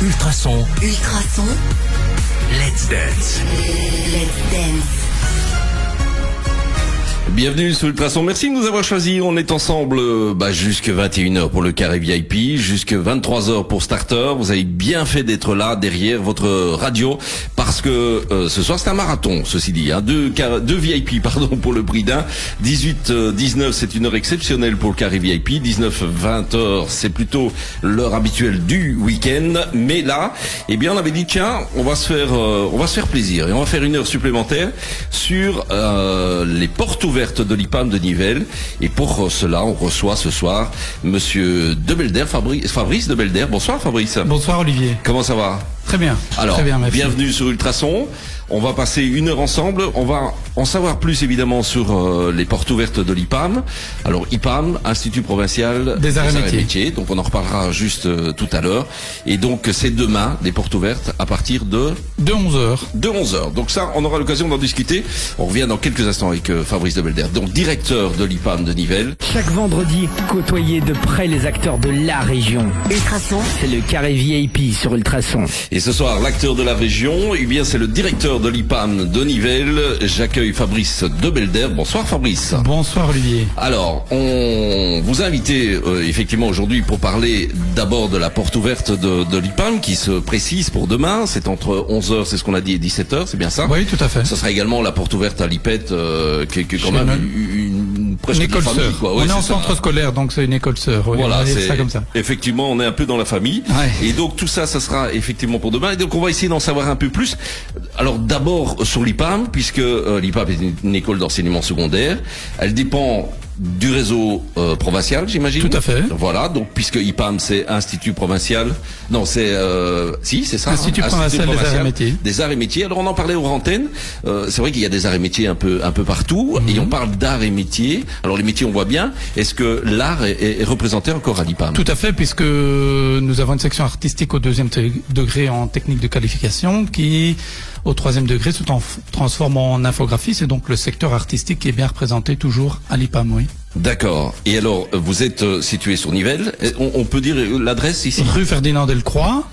Ultrason. Ultrason. Let's dance. Let's dance. Bienvenue sur Ultrason. Merci de nous avoir choisis. On est ensemble euh, bah, jusque 21h pour le carré VIP, jusque 23h pour Starter. Vous avez bien fait d'être là derrière votre radio parce que euh, ce soir c'est un marathon, ceci dit. Hein. Deux, VIP pardon pour le prix d'un. 18 euh, 19 c'est une heure exceptionnelle pour le carré VIP. 19 20 heures c'est plutôt l'heure habituelle du week-end. Mais là, eh bien on avait dit tiens on va se faire euh, on va se faire plaisir et on va faire une heure supplémentaire sur euh, les portes ouvertes de l'IPAM de Nivelles. Et pour cela, on reçoit ce soir Monsieur De Belder, Fabrice, Fabrice De Belder. Bonsoir Fabrice. Bonsoir Olivier. Comment ça va? Très bien. Alors, Très bien, merci. bienvenue sur Ultrason. On va passer une heure ensemble. On va en savoir plus évidemment sur euh, les portes ouvertes de l'IPAM. Alors IPAM, Institut provincial Des arts et métiers. Donc on en reparlera juste euh, tout à l'heure. Et donc c'est demain les portes ouvertes à partir de De 11h. de 11h. Donc ça, on aura l'occasion d'en discuter. On revient dans quelques instants avec euh, Fabrice de Belder, donc directeur de l'IPAM de Nivelles. Chaque vendredi, côtoyez de près les acteurs de la région. Ultrason. C'est le carré VIP sur Ultrason. Et ce soir, l'acteur de la région, eh bien, c'est le directeur de l'IPAM de Nivelles. J'accueille Fabrice de Belder. Bonsoir Fabrice. Bonsoir Olivier. Alors, on vous a invité euh, effectivement aujourd'hui pour parler d'abord de la porte ouverte de, de l'IPAM qui se précise pour demain. C'est entre 11h, c'est ce qu'on a dit, et 17h, c'est bien ça? Oui, tout à fait. Ce sera également la porte ouverte à l'IPET, euh, qui, est- qui est quand Chez même une- presque Une école famille, sœur. quoi. on est en ça. centre scolaire, donc c'est une école sœur. Voilà, c'est ça comme ça. effectivement, on est un peu dans la famille. Ouais. Et donc tout ça, ça sera effectivement pour demain. Et donc on va essayer d'en savoir un peu plus. Alors d'abord sur l'IPAM, puisque euh, l'IPAM est une, une école d'enseignement secondaire. Elle dépend du réseau euh, provincial, j'imagine. Tout à fait. Voilà, donc puisque IPAM c'est Institut provincial, non c'est euh, si c'est ça. Institut provincial des arts et métiers. Des arts et métiers. Alors on en parlait aux antennes. Euh, c'est vrai qu'il y a des arts et métiers un peu un peu partout, Mhm. et on parle d'arts et métiers. Alors les métiers on voit bien. Est-ce que l'art est, est- est représenté encore à l'IPAM? Tout à fait, puisque nous avons une section artistique au deuxième degré en technique de qualification qui, au troisième degré, se tran- transforme en infographie. C'est donc le secteur artistique qui est bien représenté toujours à l'IPAM, oui. D'accord. Et alors, vous êtes euh, situé sur Nivelles. On peut dire euh, l'adresse ici? Rue Ferdinand Delcroix.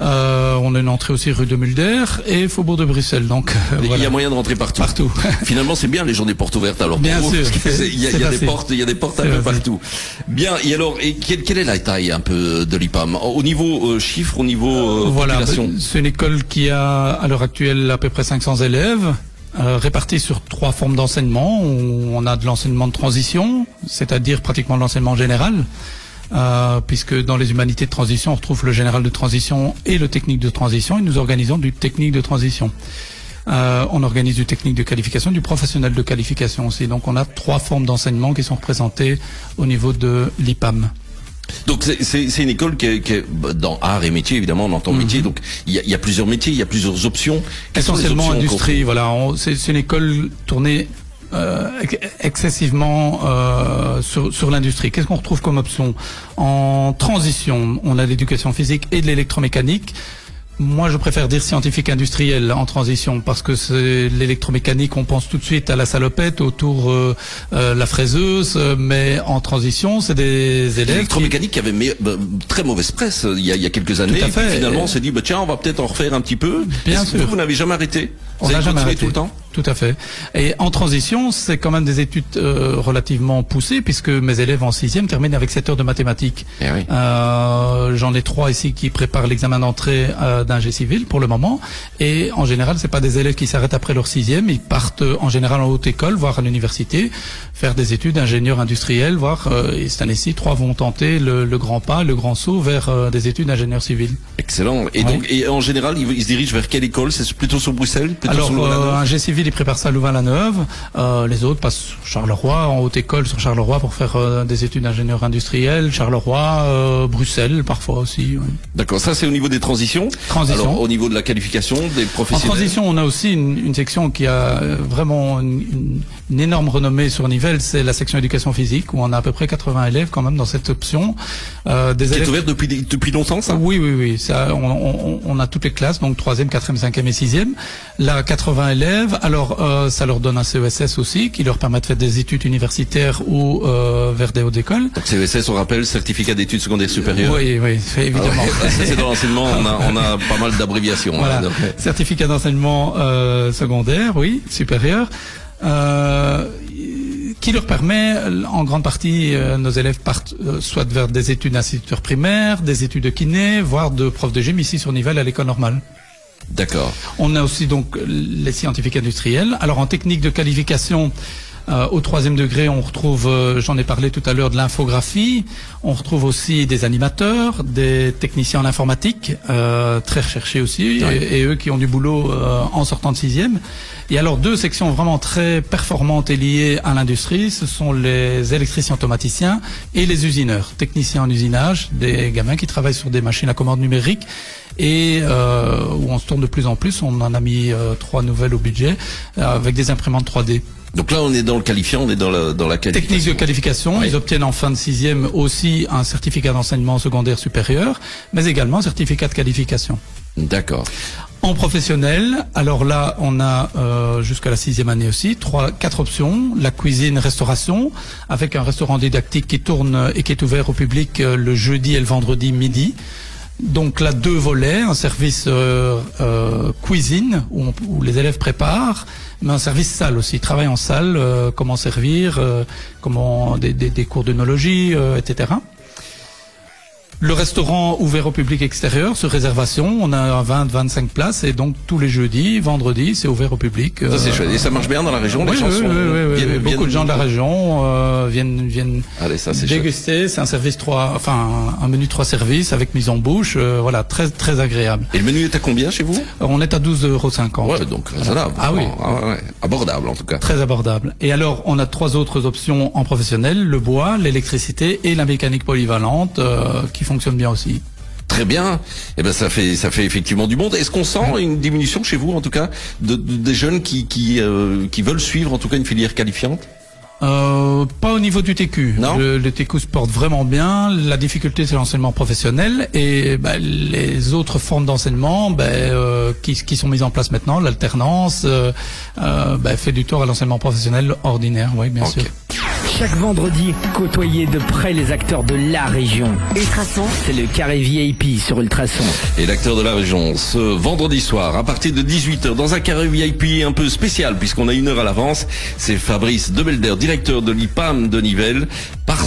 Euh, on a une entrée aussi rue de Mulder et Faubourg de Bruxelles. Donc euh, Il y voilà. a moyen de rentrer partout. Partout. Finalement, c'est bien les journées portes ouvertes. Alors, pour Bien vous, sûr, il y a, y a des portes, il y a des portes un peu facile. partout. Bien. Et alors, et quelle, quelle est la taille un peu de l'IPAM? Au niveau euh, chiffre, au niveau euh, Voilà, population? ben, c'est une école qui a à l'heure actuelle à peu près 500 élèves, euh, répartis sur trois formes d'enseignement. On on a de l'enseignement de transition, c'est-à-dire pratiquement de l'enseignement général, euh, puisque dans les humanités de transition, on retrouve le général de transition et le technique de transition, et nous organisons du technique de transition. Euh, on organise du technique de qualification, du professionnel de qualification aussi. Donc on a trois formes d'enseignement qui sont représentées au niveau de l'IPAM. Donc c'est- une école qui est, qui est, bah, dans art et métier évidemment on entend métier donc il y a, il y a plusieurs métiers il y a plusieurs options Quelles sont les essentiellement options industrie. Voilà, c'est une école tournée euh, ex- excessivement euh, sur, sur l'industrie. Qu'est-ce qu'on retrouve comme option? En transition, on a l'éducation physique et de l'électromécanique. Moi, je préfère dire scientifique industriel en transition parce que c'est l'électromécanique. On pense tout de suite à la salopette autour euh, euh, la fraiseuse, euh, mais en transition, c'est des élèves. L'électromécanique qui avait bah, très mauvaise presse euh, il y a, il y a quelques années. Tout à et puis fait. finalement, on s'est dit, bah, tiens, on va peut-être en refaire un petit peu. Bien sûr. Vous, vous n'avez jamais arrêté. On n'a jamais arrêté. tout le temps? Tout à fait. Et en transition, c'est quand même des études euh, relativement poussées puisque mes élèves en sixième terminent avec 7 heures de mathématiques. Eh oui. Euh, J'en ai trois ici qui préparent l'examen d'entrée euh, d'un G civil pour le moment. Et en général, c'est pas des élèves qui s'arrêtent après leur sixième. Ils partent euh, en général en haute école, voire à l'université, faire des études d'ingénieur industriel, voire euh, et cette année-ci, trois vont tenter le, le grand pas, le grand saut vers euh, des études d'ingénieur civil. Excellent. Et donc, et en général, ils, ils se dirigent vers quelle école? C'est plutôt sur Bruxelles, Alors, euh, un G civil, il prépare ça à Louvain-la-Neuve. Euh, les autres passent sur Charleroi, en haute école sur Charleroi pour faire euh, des études d'ingénieur industriel. Charleroi, Bruxelles, parfois aussi. oui. D'accord. Ça, c'est au niveau des transitions. Transition. Alors, au niveau de la qualification des En professionnels. transition, on a aussi une, une section qui a vraiment une, énorme renommée sur Nivelles, c'est la section éducation physique, où on a à peu près 80 élèves quand même dans cette option. Des Qui est ouverte depuis, depuis longtemps, ça? Oui, oui, oui. Ça on, on- on a toutes les classes, donc troisième, quatrième, cinquième et sixième. Là, 80 élèves. Alors, euh, ça leur donne un CESS aussi, qui leur permet de faire des études universitaires ou euh, vers des hautes écoles. Donc CESS, on rappelle, certificat d'études secondaires supérieures. Oui, oui, Ah évidemment. ouais, ça, c'est dans l'enseignement, on a, on a pas mal d'abréviations. Voilà, ouais. certificat d'enseignement euh, secondaire, oui, supérieur, euh, qui leur permet, en grande partie, euh, nos élèves partent euh, soit vers des études d'instituteurs primaires, des études de kiné, voire de prof de gym ici sur Nivelles à l'école normale. D'accord. On a aussi donc les scientifiques industriels. Alors en technique de qualification, au troisième degré, on retrouve, euh, j'en ai parlé tout à l'heure, de l'infographie. On retrouve aussi des animateurs, des techniciens en informatique, euh, très recherchés aussi, et, et eux qui ont du boulot euh, en sortant de sixième. Et alors deux sections vraiment très performantes et liées à l'industrie, ce sont les électriciens automaticiens et les usineurs, techniciens en usinage, des gamins qui travaillent sur des machines à commande numérique et euh, où on se tourne de plus en plus. On en a mis euh, trois nouvelles au budget euh, avec des imprimantes 3D. Donc là, on est dans le qualifiant, on est dans la, dans la qualification. Technique de qualification, Oui. ils obtiennent en fin de sixième aussi un certificat d'enseignement secondaire supérieur, mais également un certificat de qualification. D'accord. En professionnel, alors là, on a euh, jusqu'à la sixième année aussi trois, quatre options la cuisine, restauration, avec un restaurant didactique qui tourne et qui est ouvert au public euh, le jeudi et le vendredi midi. Donc là, deux volets, un service euh, euh, cuisine où, on- où les élèves préparent, mais un service salle aussi, ils travaillent en salle, euh, comment servir, euh, comment des, des, des cours d'œnologie, euh, etc. Le restaurant ouvert au public extérieur sur réservation, on a 20-25 places et donc tous les jeudis, vendredis, c'est ouvert au public. Ça, c'est Euh, chouette. Et ça marche bien dans la région, oui, les chansons oui, oui, oui, viennent-. Beaucoup viennent- de gens de la région euh, viennent viennent Allez, ça, déguster. C'est un service trois, enfin un menu trois services avec mise en bouche. euh, voilà, très très agréable. Et le menu est à combien chez vous? On est à 12,50 euros. Ouais, donc raisonnable. Ah oui. Ah ouais, abordable en tout cas. Très abordable. Et alors, on a trois autres options en professionnel le bois, l'électricité et la mécanique polyvalente euh, qui fonctionnent bien aussi. Très bien. Eh ben ça fait ça fait effectivement du monde. Est-ce qu'on sent une diminution chez vous en tout cas de, de- des jeunes qui qui euh, qui veulent suivre en tout cas une filière qualifiante? Euh, pas au niveau du TQ. Non. le, le TQ se porte vraiment bien. La difficulté, c'est l'enseignement professionnel et bah, les autres formes d'enseignement bah, euh, qui, qui sont mises en place maintenant, l'alternance, euh, euh, bah, fait du tort à l'enseignement professionnel ordinaire. Oui, bien Ok. sûr. Chaque vendredi, côtoyez de près les acteurs de la région. Ultrason, C'est le carré VIP sur Ultrason. Et l'acteur de la région, ce vendredi soir, à partir de 18h, dans un carré VIP un peu spécial, puisqu'on a une heure à l'avance, c'est Fabrice Debelder, directeur de l'IPAM de Nivelles,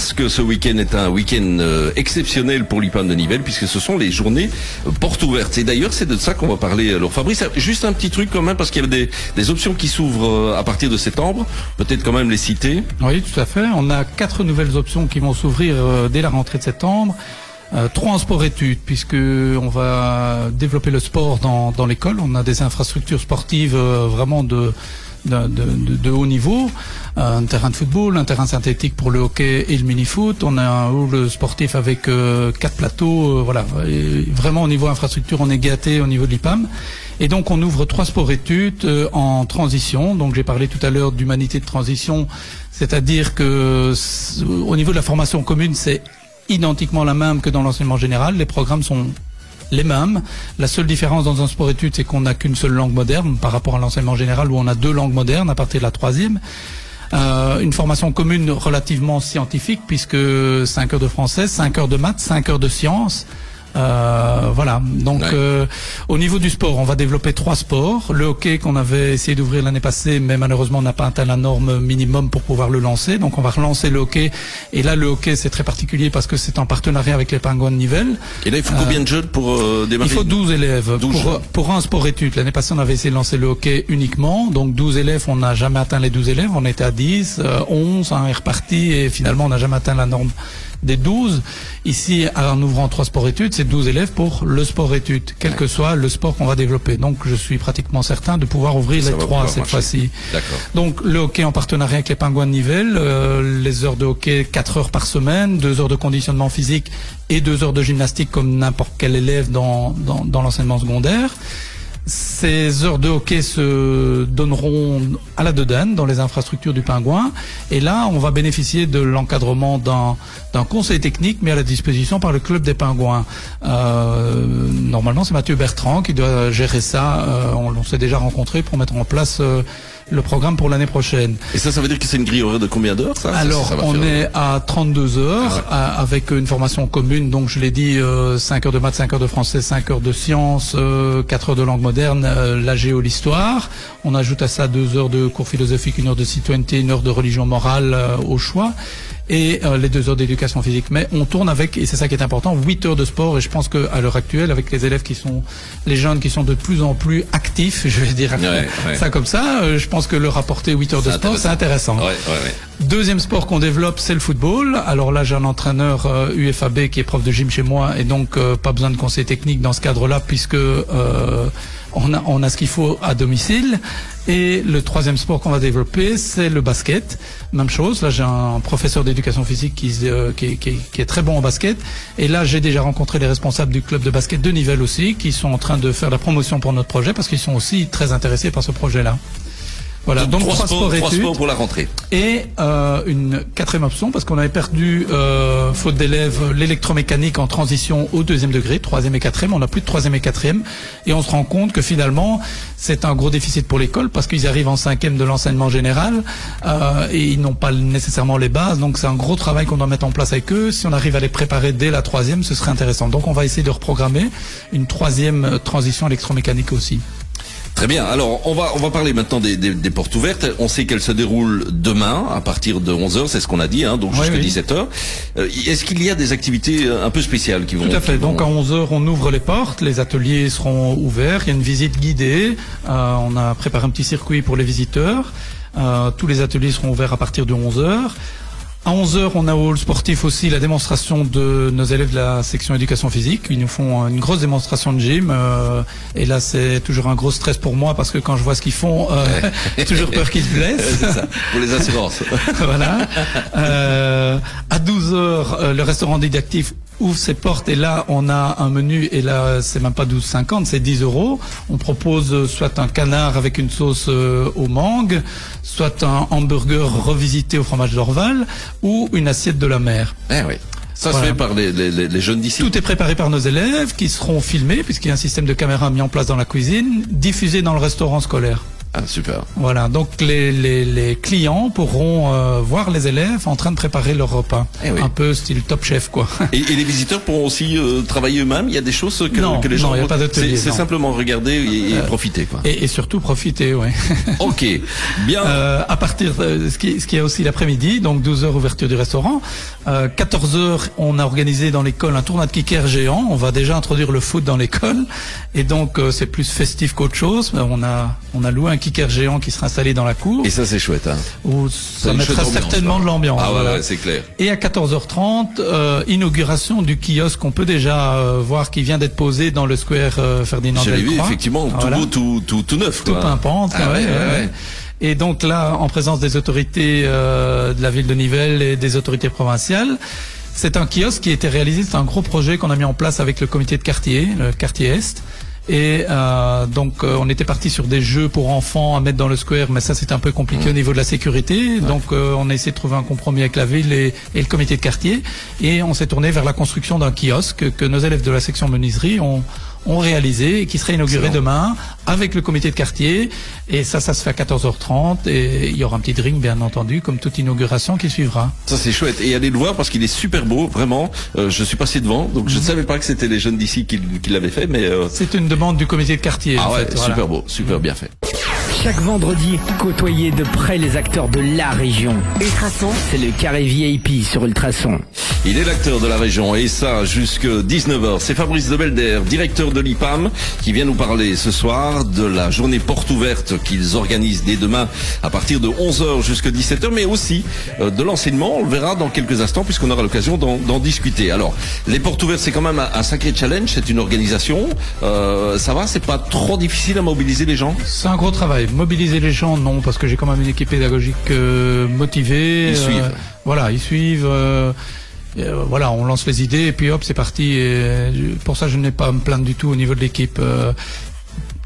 parce que ce week-end est un week-end euh, exceptionnel pour l'IPAM de Nivelles, puisque ce sont les journées euh, portes ouvertes. Et d'ailleurs, c'est de ça qu'on va parler. Alors Fabrice, juste un petit truc quand même, parce qu'il y a des, options qui s'ouvrent euh, à partir de septembre, peut-être quand même les citer. Oui, tout à fait. On a quatre nouvelles options qui vont s'ouvrir euh, dès la rentrée de septembre. Euh, trois en sport-études, puisque on va développer le sport dans, l'école. On a des infrastructures sportives euh, vraiment de, de, de, de- haut niveau. Euh, un terrain de football, un terrain synthétique pour le hockey et le mini-foot. On a un hall sportif avec euh, quatre plateaux. euh, voilà, vraiment au niveau infrastructure, on est gâté au niveau de l'IPAM. Et donc on ouvre trois sports-études euh, en transition. Donc j'ai parlé tout à l'heure d'humanité de transition, c'est-à-dire que au niveau de la formation commune, c'est identiquement la même que dans l'enseignement général. Les programmes sont les mêmes. La seule différence dans un sport-études, c'est qu'on n'a qu'une seule langue moderne par rapport à l'enseignement général où on a deux langues modernes à partir de la troisième. Euh, une formation commune relativement scientifique puisque 5 heures de français, 5 heures de maths, 5 heures de sciences. Euh, voilà. Donc, Ouais. euh, au niveau du sport, on va développer trois sports. Le hockey qu'on avait essayé d'ouvrir l'année passée, mais malheureusement on n'a pas atteint la norme minimum pour pouvoir le lancer. Donc, on va relancer le hockey. Et là, le hockey c'est très particulier parce que c'est en partenariat avec les Pingouins de Nivelles. Et là, il faut combien de jeunes pour euh, démarrer Il faut 12 élèves 12 pour, pour un sport étude. L'année passée, on avait essayé de lancer le hockey uniquement. Donc 12 élèves, on n'a jamais atteint les 12 élèves. On était à 10, euh, 11, un est reparti et finalement, on n'a jamais atteint la norme des 12. Ici, en ouvrant trois sports études, c'est 12 élèves pour le sport études, quel que soit le sport qu'on va développer. Donc je suis pratiquement certain de pouvoir ouvrir Ça les trois cette fois-ci. Donc le hockey en partenariat avec les Pingouins de Nivelles, euh, les heures de hockey 4 heures par semaine, 2 heures de conditionnement physique et 2 heures de gymnastique comme n'importe quel élève dans, dans, dans l'enseignement secondaire. Ces heures de hockey se donneront à la Dodane, dans les infrastructures du Pingouin. Et là, on va bénéficier de l'encadrement d'un d'un conseil technique mis à la disposition par le club des Pingouins. Euh, normalement, c'est Mathieu Bertrand qui doit gérer ça. Euh, on, on s'est déjà rencontré pour mettre en place euh, le programme pour l'année prochaine. Et ça, ça veut dire que c'est une grille horaire de combien d'heures ça? Alors, Ça, ça va on faire- est à 32 heures Ah à- avec une formation commune. Donc, je l'ai dit, euh, 5 heures de maths, 5 heures de français, 5 heures de sciences, euh, 4 heures de langue moderne, euh, la géo, l'histoire. On ajoute à ça 2 heures de cours philosophique, une heure de citoyenneté, une heure de religion morale euh, au choix et euh, les 2 heures d'éducation physique. Mais on tourne avec, et c'est ça qui est important, 8 heures de sport. Et je pense qu'à l'heure actuelle, avec les élèves qui sont, les jeunes qui sont de plus en plus actifs, je vais dire Ouais, ouais. ça comme ça, euh, je pense que leur apporter 8 heures de sport, c'est intéressant. Ouais, ouais, ouais. Deuxième sport qu'on développe, c'est le football. Alors là, j'ai un entraîneur euh, UFAB qui est prof de gym chez moi et donc euh, pas besoin de conseil technique dans ce cadre-là puisque euh, on a ce qu'il faut à domicile. Et le troisième sport qu'on va développer, c'est le basket. Même chose. Là, j'ai un professeur d'éducation physique qui, euh, qui, qui est très bon en basket. Et là, j'ai déjà rencontré les responsables du club de basket de Nivelles aussi, qui sont en train de faire la promotion pour notre projet parce qu'ils sont aussi très intéressés par ce projet-là. Voilà. Donc, trois, sports, pour la rentrée. Et euh, une quatrième option, parce qu'on avait perdu, euh, faute d'élèves, l'électromécanique en transition au deuxième degré, troisième et quatrième. On n'a plus de troisième et quatrième. Et on se rend compte que finalement, c'est un gros déficit pour l'école, parce qu'ils arrivent en cinquième de l'enseignement général, euh, et ils n'ont pas nécessairement les bases. Donc c'est un gros travail qu'on doit mettre en place avec eux. Si on arrive à les préparer dès la troisième, ce serait intéressant. Donc on va essayer de reprogrammer une troisième euh, transition électromécanique aussi. Très bien. Alors, on va on va parler maintenant des, des, des portes ouvertes. On sait qu'elles se déroulent demain à partir de 11 h c'est ce qu'on a dit, hein, donc jusqu'à oui. 17 h Est-ce qu'il y a des activités euh, un peu spéciales qui vont Tout à fait. vont- Donc à 11h, on ouvre les portes, les ateliers seront ouverts, il y a une visite guidée, Euh, on a préparé un petit circuit pour les visiteurs, Euh, tous les ateliers seront ouverts à partir de 11h. À 11h, on a au hall sportif aussi la démonstration de nos élèves de la section éducation physique. Ils nous font une grosse démonstration de gym. euh, et là, c'est toujours un gros stress pour moi parce que quand je vois ce qu'ils font, euh, j'ai toujours peur qu'ils se blessent. Ça, pour les assurances. voilà. Euh, à 12 heures, euh, le restaurant didactif ouvre ses portes et là on a un menu et là c'est même pas 12,50 c'est 10 euros. On propose soit un canard avec une sauce euh, au mangue, soit un hamburger revisité au fromage d'Orval ou une assiette de la mer. eh oui. Ça Voilà. se fait par les- les jeunes d'ici. Tout est préparé par nos élèves qui seront filmés puisqu'il y a un système de caméra mis en place dans la cuisine, diffusé dans le restaurant scolaire. Ah, super. Voilà, donc les, les, les clients pourront euh, voir les élèves en train de préparer leur repas. Eh oui. Un peu style top chef, quoi. Et, et les visiteurs pourront aussi euh, travailler eux-mêmes? Il y a des choses que, Non, que les non, gens. il y a pas d'atelier, C'est c'est non. simplement regarder et, et profiter, quoi. Et, et surtout profiter, ouais. Ok. Bien. Euh, à partir de ce qui, ce qui est aussi l'après-midi, donc 12 heures ouverture du restaurant. Euh, 14 heures, on a organisé dans l'école un tournoi de kicker géant. On va déjà introduire le foot dans l'école, et donc euh, c'est plus festif qu'autre chose. On a on a loué un kicker géant qui sera installé dans la cour, Et ça, c'est chouette. Hein. où ça mettra certainement de l'ambiance. Ah voilà. ouais, c'est clair. Et à 14h30, euh, inauguration du kiosque qu'on peut déjà euh, voir qui vient d'être posé dans le square euh, Ferdinand J'avais vu Delcroix. effectivement tout Voilà. beau, tout, tout, tout neuf. tout quoi. pimpante. Ah ouais, ouais, ouais, ouais, ouais. ouais. Et donc là, en présence des autorités euh, de la ville de Nivelles et des autorités provinciales, c'est un kiosque qui a été réalisé. C'est un gros projet qu'on a mis en place avec le comité de quartier, le quartier Est. Et euh, donc euh, on était parti sur des jeux pour enfants à mettre dans le square, mais ça c'était un peu compliqué au niveau de la sécurité. Donc euh, on a essayé de trouver un compromis avec la ville et, et le comité de quartier, et on s'est tourné vers la construction d'un kiosque que nos élèves de la section menuiserie ont, ont réalisé et qui serait inauguré Excellent. demain avec le comité de quartier. Et ça, ça se fait à 14h30 et il y aura un petit drink bien entendu, comme toute inauguration qui suivra. Ça c'est chouette. Et allez le voir parce qu'il est super beau, vraiment. Euh, je suis passé devant, donc Mhm. je ne savais pas que c'était les jeunes d'ici qui, qui l'avaient fait, mais euh, C'est une demande du comité de quartier. ah en ouais, fait, voilà. super beau, super bien fait. Chaque vendredi, côtoyez de près les acteurs de la région. Ultrason, C'est le carré VIP sur Ultrason. Il est l'acteur de la région et ça jusque 19h. C'est Fabrice de Belder, directeur de l'IPAM, qui vient nous parler ce soir de la journée porte ouverte qu'ils organisent dès demain à partir de 11h jusqu'à 17h, mais aussi euh, de l'enseignement. On le verra dans quelques instants puisqu'on aura l'occasion d'en d'en discuter. Alors, les portes ouvertes, c'est quand même un, un sacré challenge. C'est une organisation. Euh, ça va, c'est pas trop difficile à mobiliser les gens? C'est un gros travail. Mobiliser les gens, non, parce que j'ai quand même une équipe pédagogique euh, motivée. Ils suivent. Voilà, ils suivent. euh, euh, voilà, on lance les idées et puis hop, c'est parti. Et pour ça, je n'ai pas à me plaindre du tout au niveau de l'équipe. Euh,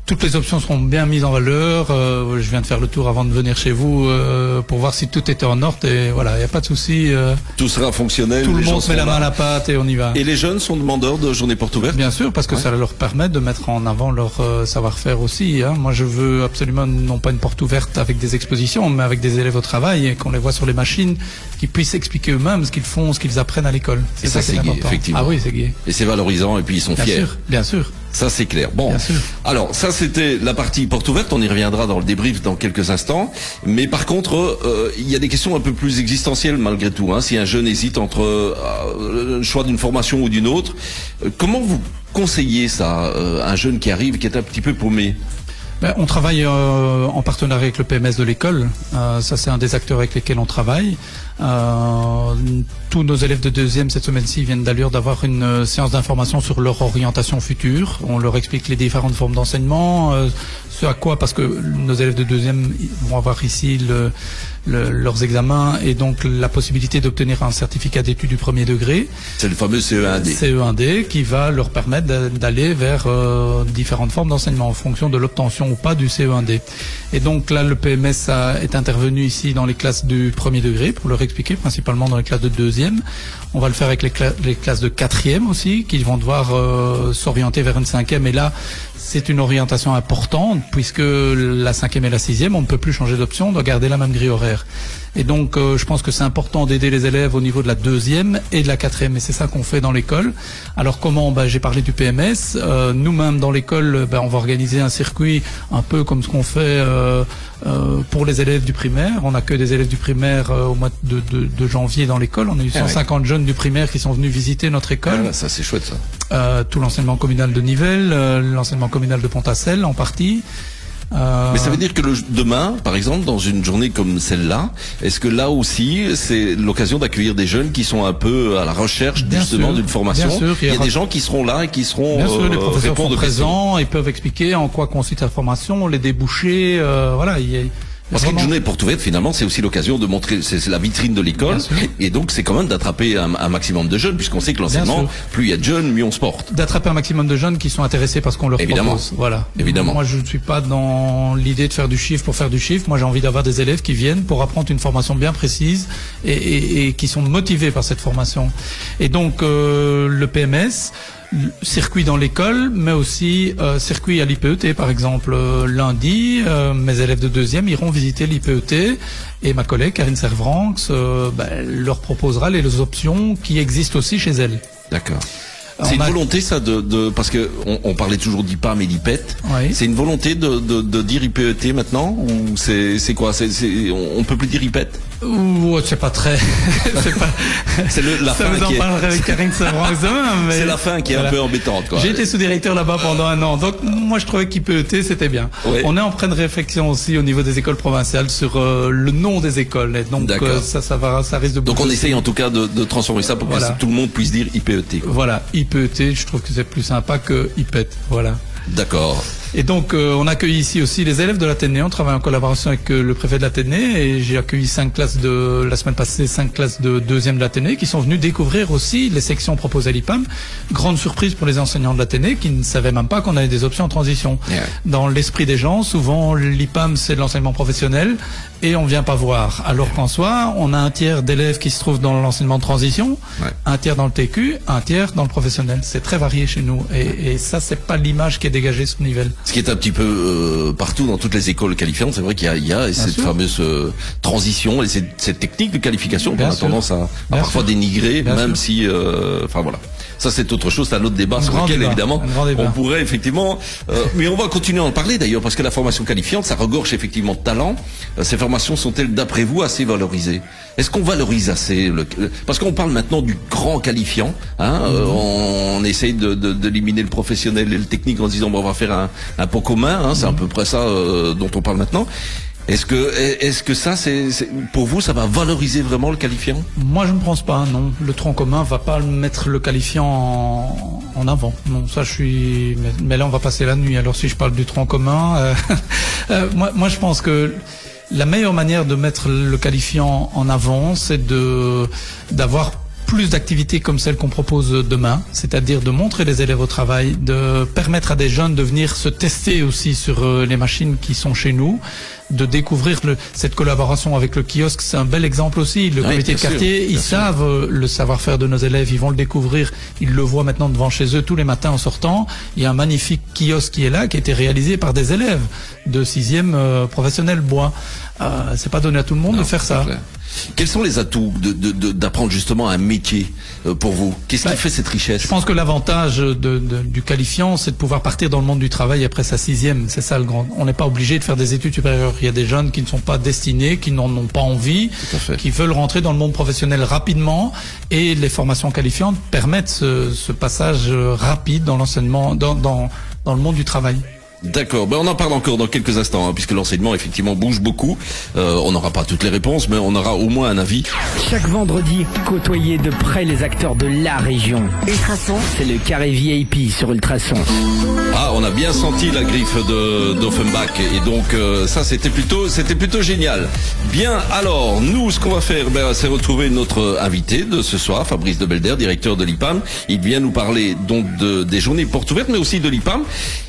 toutes les options seront bien mises en valeur. Euh, je viens de faire le tour avant de venir chez vous euh, pour voir si tout était en ordre et voilà, il n'y a pas de souci. euh, Tout sera fonctionnel. tout le monde met la main à la pâte et on y va. Et les jeunes sont demandeurs de journées portes ouvertes? Bien sûr, parce que Ouais. ça leur permet de mettre en avant leur euh, savoir-faire aussi. hein. Moi, je veux absolument non pas une porte ouverte avec des expositions, mais avec des élèves au travail et qu'on les voit sur les machines, qu'ils puissent expliquer eux-mêmes ce qu'ils font, ce qu'ils apprennent à l'école. Et ça, c'est gai, important. effectivement. Ah oui, c'est gai. Et c'est valorisant et puis ils sont Bien fiers. sûr, bien sûr. Ça, c'est clair. Bon. Bien sûr. Alors, ça, c'était la partie porte ouverte. On y reviendra dans le débrief dans quelques instants. Mais par contre, euh, il y a des questions un peu plus existentielles malgré tout. Hein. Si un jeune hésite entre euh, le choix d'une formation ou d'une autre, euh, comment vous conseillez ça à un jeune qui arrive, qui est un petit peu paumé? Ben, on travaille euh, en partenariat avec le PMS de l'école. Euh, ça, c'est un des acteurs avec lesquels on travaille. Euh, tous nos élèves de deuxième cette semaine-ci viennent d'ailleurs d'avoir une euh, séance d'information sur leur orientation future. On leur explique les différentes formes d'enseignement, euh, ce à quoi, parce que nos élèves de deuxième vont avoir ici le, le- leurs examens et donc la possibilité d'obtenir un certificat d'études du premier degré. C'est le fameux E CE1D. CE1D qui va leur permettre d'a- d'aller vers euh, différentes formes d'enseignement en fonction de l'obtention ou pas du CE1D. Et donc là, le PMS a- est intervenu ici dans les classes du premier degré pour leur expliquer, principalement dans les classes de deuxième. On va le faire avec les, cla- les classes de quatrième aussi, qui vont devoir euh, s'orienter vers une cinquième. Et là, c'est une orientation importante puisque la cinquième et la sixième, on ne peut plus changer d'option, on doit garder la même grille horaire. Et donc, euh, je pense que c'est important d'aider les élèves au niveau de la deuxième et de la quatrième. Et c'est ça qu'on fait dans l'école. Alors comment? Bah, J'ai parlé du PMS. Euh, Nous-mêmes, dans l'école, bah, on va organiser un circuit un peu comme ce qu'on fait euh, euh, pour les élèves du primaire. On accueille des élèves du primaire euh, au mois de, de- de janvier dans l'école. On a eu Ah ouais. 150 jeunes du primaire qui sont venus visiter notre école Ah, ça, c'est chouette, ça. euh, tout l'enseignement communal de Nivelles, euh, l'enseignement communal de Pontacelle en partie. Euh, Mais ça veut dire que le, demain, par exemple, dans une journée comme celle-là, est-ce que là aussi, c'est l'occasion d'accueillir des jeunes qui sont un peu à la recherche Bien justement d'une formation bien sûr, il Il y y a des gens qui seront là et qui seront Bien sûr, les euh, professeurs sont présents, ils peuvent expliquer en quoi consiste la formation, les débouchés, euh, voilà. A, il y a Parce qu'une vraiment- journée porte ouverte, finalement, c'est aussi l'occasion de montrer, c'est la vitrine de l'école, et donc c'est quand même d'attraper un, un maximum de jeunes, puisqu'on sait que l'enseignement, plus il y a de jeunes, mieux on se porte. d'attraper un maximum de jeunes qui sont intéressés par ce qu'on leur Évidemment. propose. Voilà. Évidemment. Moi, je ne suis pas dans l'idée de faire du chiffre pour faire du chiffre. Moi, j'ai envie d'avoir des élèves qui viennent pour apprendre une formation bien précise et, et- et qui sont motivés par cette formation. Et donc, euh, le PMS, circuit dans l'école, mais aussi euh, circuit à l'IPET, par exemple. Euh, lundi, euh, mes élèves de deuxième iront visiter l'IPET et ma collègue Karine Servranx ben, leur proposera les options qui existent aussi chez elle. D'accord. C'est une a- volonté, ça, de, de parce que on, on parlait toujours d'IPAM et d'IPET. Oui. C'est une volonté de, de, de dire IPET maintenant ou c'est quoi? C'est- on, on peut plus dire IPET? Ouh, c'est pas très. c'est pas. C'est la ça fin vous en qui est- avec Karine mais- C'est la fin qui est Voilà. un peu embêtante, quoi. J'ai été sous-directeur là-bas pendant un an, donc moi je trouvais qu'IPET c'était bien. On est en pleine réflexion aussi au niveau des écoles provinciales sur euh, le nom des écoles, et donc euh, ça, ça va, ça risque de. Donc on essaye en tout cas de, de transformer ça pour Voilà. que tout le monde puisse dire IPET. quoi. Voilà, IPET, je trouve que c'est plus sympa que IPET, voilà. D'accord. Et donc, euh, on accueille ici aussi les élèves de l'Athénée. On travaille en collaboration avec euh, le préfet de l'Athénée et j'ai accueilli cinq classes de la semaine passée, cinq classes de deuxième de l'Athénée qui sont venus découvrir aussi les sections proposées à l'IPAM. Grande surprise pour les enseignants de l'Athénée qui ne savaient même pas qu'on avait des options en transition. Yeah. Dans l'esprit des gens, souvent l'IPAM c'est de l'enseignement professionnel et on vient pas voir. Alors qu'en soi, on a un tiers d'élèves qui se trouvent dans l'enseignement de transition, Ouais. un tiers dans le TQ, un tiers dans le professionnel. C'est très varié chez nous et, et ça c'est pas l'image qui est dégagée sur Nivelles. Ce qui est un petit peu euh, partout dans toutes les écoles qualifiantes, c'est vrai qu'il y a, il y a cette sûr. fameuse euh, transition et cette, cette technique de qualification qu'on a tendance à, parfois sûr. dénigrer, Bien même sûr. si, euh, enfin voilà. Ça c'est autre chose, c'est un autre débat Un sur lequel débat, évidemment on pourrait effectivement, euh, mais on va continuer à en parler d'ailleurs parce que la formation qualifiante, ça regorge effectivement de talent. Ces formations sont-elles d'après vous assez valorisées? Est-ce qu'on valorise assez le, Parce qu'on parle maintenant du grand qualifiant. Hein, euh, Mhm. on, on essaye de, de- d'éliminer le professionnel et le technique en se disant bon, on va faire un, un pot commun. Hein, c'est à Mhm. peu près ça euh, dont on parle maintenant. Est-ce que est-ce que ça c'est, pour vous ça va valoriser vraiment le qualifiant? Moi, je ne pense pas, non. Le tronc commun va pas mettre le qualifiant en, en avant. Non, ça, je suis. Mais, mais là, on va passer la nuit. Alors, si je parle du tronc commun, euh, euh, moi, moi, je pense que la meilleure manière de mettre le qualifiant en avant, c'est de d'avoir plus d'activités comme celles qu'on propose demain, c'est-à-dire de montrer les élèves au travail, de permettre à des jeunes de venir se tester aussi sur euh, les machines qui sont chez nous, de découvrir le, cette collaboration avec le kiosque, c'est un bel exemple aussi. Le Oui, comité de sûr, quartier, ils sûr. savent euh, le savoir-faire de nos élèves, ils vont le découvrir, ils le voient maintenant devant chez eux tous les matins en sortant. Il y a un magnifique kiosque qui est là, qui a été réalisé par des élèves de sixième euh, professionnel bois. Euh, c'est pas donné à tout le monde Non, de faire ça. clair. Quels sont les atouts de- de- de- d'apprendre justement un métier euh, pour vous? Qu'est-ce qui Bah, fait cette richesse? Je pense que l'avantage de, de- du qualifiant, c'est de pouvoir partir dans le monde du travail après sa sixième. C'est ça le grand. On n'est pas obligé de faire des études supérieures. Il y a des jeunes qui ne sont pas destinés, qui n'en ont pas envie, qui veulent rentrer dans le monde professionnel rapidement. Et les formations qualifiantes permettent ce, ce passage euh, rapide dans l'enseignement, dans, dans, dans le monde du travail. D'accord, ben on en parle encore dans quelques instants, hein, puisque l'enseignement effectivement bouge beaucoup. Euh, on n'aura pas toutes les réponses, mais on aura au moins un avis. Chaque vendredi, côtoyez de près les acteurs de la région. Ultrason, C'est le carré VIP sur Ultrason. Ah, on a bien senti la griffe de d'Offenbach et donc euh, ça c'était plutôt c'était plutôt génial. Bien, alors nous ce qu'on va faire, ben, c'est retrouver notre invité de ce soir, Fabrice de Belder, directeur de l'IPAM. Il vient nous parler donc de, des journées portes ouvertes, mais aussi de l'IPAM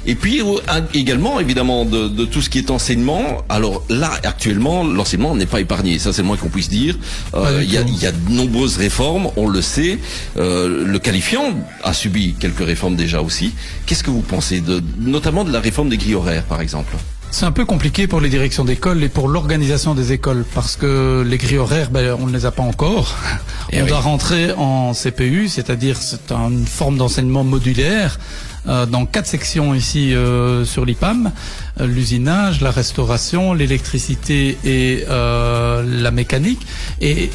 et puis euh, un- également évidemment de, de tout ce qui est enseignement. Alors là actuellement l'enseignement n'est pas épargné, ça c'est le moins qu'on puisse dire. Euh, Il y, a, y de nombreuses réformes, on le sait. Euh, le qualifiant a subi quelques réformes déjà aussi. Qu'est-ce que vous pensez de, notamment de la réforme des grilles horaires, par exemple? C'est un peu compliqué pour les directions d'école et pour l'organisation des écoles parce que les grilles horaires, ben, on ne les a pas encore. Eh on oui. doit rentrer en CPU, c'est-à-dire c'est une forme d'enseignement modulaire dans quatre sections ici euh, sur l'IPAM. euh, l'usinage, la restauration, l'électricité et euh, la mécanique. Et,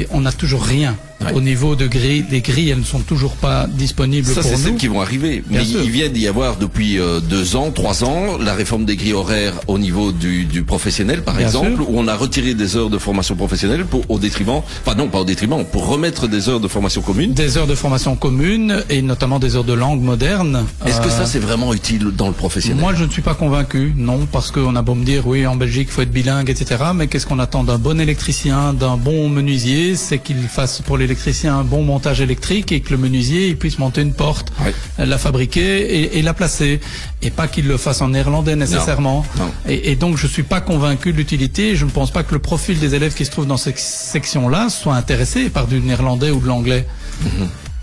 et on n'a toujours rien. Ouais. Au niveau de grilles, des grilles, elles ne sont toujours pas disponibles Ça, pour c'est nous. celles qui vont arriver. Bien Mais sûr. il vient d'y avoir depuis euh, deux ans, trois ans, la réforme des grilles horaires au niveau du, du professionnel, par Bien exemple, sûr. où on a retiré des heures de formation professionnelle pour, au détriment, pas non, pas au détriment, pour remettre des heures de formation commune. Des heures de formation commune et notamment des heures de langue moderne. Est-ce que Euh, ça, c'est vraiment utile dans le professionnel? Moi, je ne suis pas convaincu, non, parce qu'on a beau me dire, oui, en Belgique, il faut être bilingue, etc. Mais qu'est-ce qu'on attend d'un bon électricien, d'un bon menuisier C'est qu'il fasse pour l'électricien un bon montage électrique et que le menuisier il puisse monter une porte, la fabriquer et, et la placer, et pas qu'il le fasse en néerlandais nécessairement. non. Et, et donc, je suis pas convaincu de l'utilité. Je ne pense pas que le profil des élèves qui se trouvent dans cette section-là soit intéressé par du néerlandais ou de l'anglais.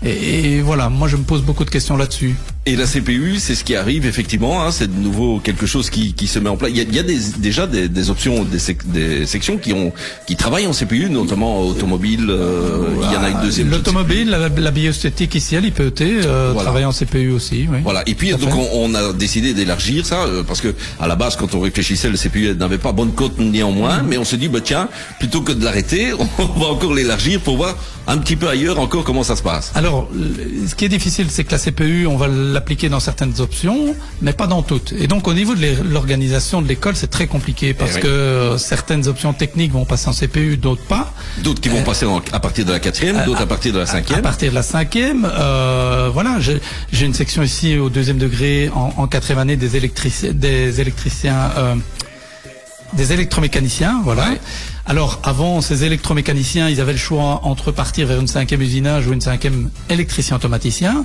Et, et voilà, moi, je me pose beaucoup de questions là-dessus. Et la CPU, c'est ce qui arrive effectivement. Hein, c'est de nouveau quelque chose qui, qui se met en place. Il y a, il y a des, déjà des, des options, des, sec- des sections qui ont qui travaillent en CPU, notamment automobile. euh, il y en a une deuxième. ne sais L'automobile, la, la bioesthétique ici à l'IPET, euh, Voilà. travaille en CPU aussi. Oui. Voilà. Et puis donc on, on a décidé d'élargir ça euh, parce que à la base quand on réfléchissait le CPU n'avait pas bonne cote néanmoins, Mm-hmm. mais on se dit bah tiens plutôt que de l'arrêter on va encore l'élargir pour voir un petit peu ailleurs encore comment ça se passe. Alors, ce qui est difficile, c'est que la CPU, on va l'appliquer dans certaines options, mais pas dans toutes. Et donc, au niveau de l'organisation de l'école, c'est très compliqué parce Eh oui. que euh, certaines options techniques vont passer en CPU, d'autres pas. D'autres qui vont passer en- à partir de la quatrième, d'autres à partir de la À cinquième. partir de la cinquième, euh, voilà, j'ai une section ici au deuxième degré en, en quatrième année des électriciens, des électriciens, euh, des électromécaniciens, voilà. Ouais. Alors avant, ces électromécaniciens, ils avaient le choix entre partir vers une cinquième usinage ou une cinquième électricien automaticien.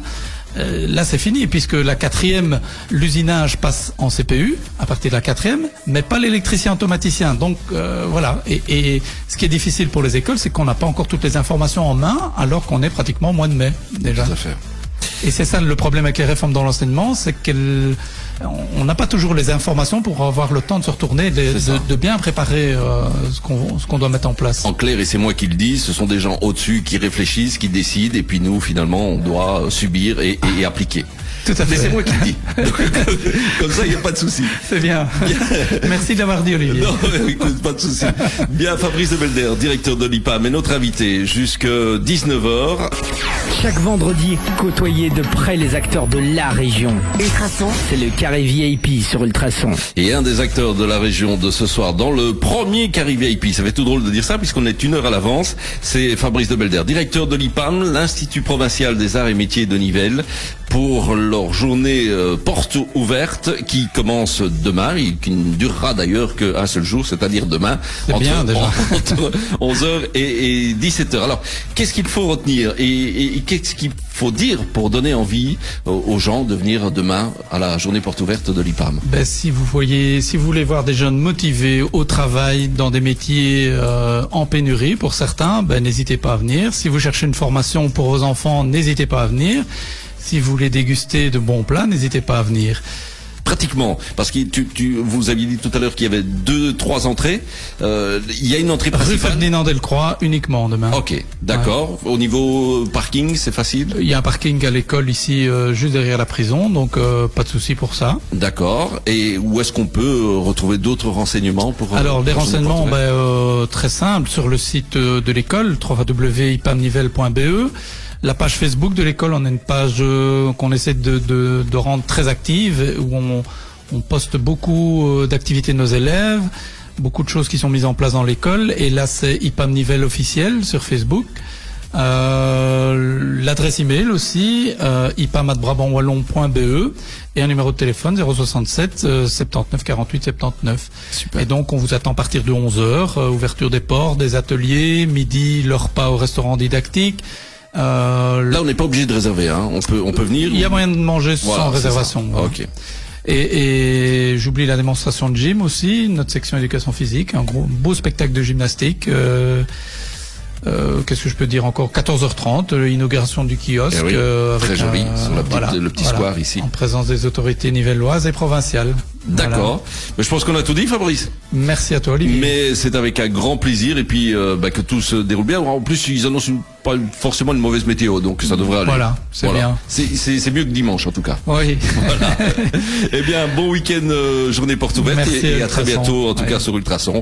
Euh, là, c'est fini puisque la quatrième, l'usinage passe en CPU à partir de la quatrième, mais pas l'électricien automaticien. Donc euh, voilà. Et, et ce qui est difficile pour les écoles, c'est qu'on n'a pas encore toutes les informations en main, alors qu'on est pratiquement au mois de mai déjà. Tout à fait. Et c'est ça le problème avec les réformes dans l'enseignement, c'est qu'elles, on n'a pas toujours les informations pour avoir le temps de se retourner, de, bien préparer euh, ce qu'on qu'on doit mettre en place. En clair, et c'est moi qui le dis, ce sont des gens au-dessus qui réfléchissent, qui décident, et puis nous, finalement, on doit subir et, et- et appliquer. Tout à Mais fait. c'est moi qui le dis. Comme ça, il n'y a pas de souci. C'est bien. Merci de l'avoir dit, Olivier. Non, écoute, pas de souci. Bien, Fabrice de Belder, directeur de l'IPAM, et notre invité jusque 19h. Chaque vendredi, côtoyez de près les acteurs de la région. Ultrason, C'est le carré VIP sur Ultrason. Et un des acteurs de la région de ce soir, dans le premier Carré VIP, ça fait tout drôle de dire ça puisqu'on est une heure à l'avance, c'est Fabrice de Belder, directeur de l'IPAM, l'Institut Provincial des Arts et Métiers de Nivelles, pour leur journée euh, porte ouverte qui commence demain et qui ne durera d'ailleurs qu'un seul jour, c'est-à-dire demain. Bien, déjà. Entre 11h et, et 17h. Alors, qu'est-ce qu'il faut retenir et, et- et qu'est-ce qu'il faut dire pour donner envie aux, aux gens de venir demain à la journée porte ouverte de l'IPAM? Ben, si vous voyez, si vous voulez voir des jeunes motivés au travail dans des métiers euh, en pénurie pour certains, ben, n'hésitez pas à venir. Si vous cherchez une formation pour vos enfants, n'hésitez pas à venir. Si vous voulez déguster de bons plats, n'hésitez pas à venir. Pratiquement, parce que tu, tu, vous aviez dit tout à l'heure qu'il y avait deux, trois entrées. Euh, Il y a une entrée Rue principale. Ferdinand Delcroix uniquement demain. Ok, d'accord. Au niveau parking, c'est facile? Il y a un parking à l'école ici, euh, juste derrière la prison, donc euh, pas de souci pour ça. D'accord. Et où est-ce qu'on peut retrouver d'autres renseignements pour Alors, ce renseignements, ben, très simples, sur le site de l'école, www.ipamnivelle.be. La page Facebook de l'école, on a une page euh, qu'on essaie de, de, de rendre très active, où on, on poste beaucoup euh, d'activités de nos élèves, beaucoup de choses qui sont mises en place dans l'école. Et là, c'est IPAM Nivelle officiel sur Facebook. Euh, L'adresse email aussi, euh, ipam@brabantwallon.be et un numéro de téléphone 067 euh, 79 48 79. Super. Et donc on vous attend à partir de 11h, ouverture des ports, des ateliers, midi le repas au restaurant didactique. Euh, Là, on n'est pas obligé de réserver. Hein. On peut, on peut venir. il y a moyen de manger Voilà, sans réservation. voilà. Ok. Et, et j'oublie la démonstration de gym aussi, notre section éducation physique, un gros beau spectacle de gymnastique. Euh, euh, Qu'est-ce que je peux dire encore? 14h30, euh, inauguration du kiosque. Eh oui, euh, très joli, un- sur la petite- le petit square ici. En présence des autorités nivelloises et provinciales. D'accord. Mais je pense qu'on a tout dit, Fabrice. Voilà. Merci à toi, Olivier. Mais c'est avec un grand plaisir et puis euh, bah, que tout se déroule bien. En plus, ils annoncent une- pas forcément une mauvaise météo, donc ça devrait aller. Voilà, c'est bien. C'est- mieux que dimanche en tout cas. Oui. Eh bien, bon week-end, euh, journée porte ouverte Merci, et, et à très bientôt, en tout Ouais. cas sur Ultrason.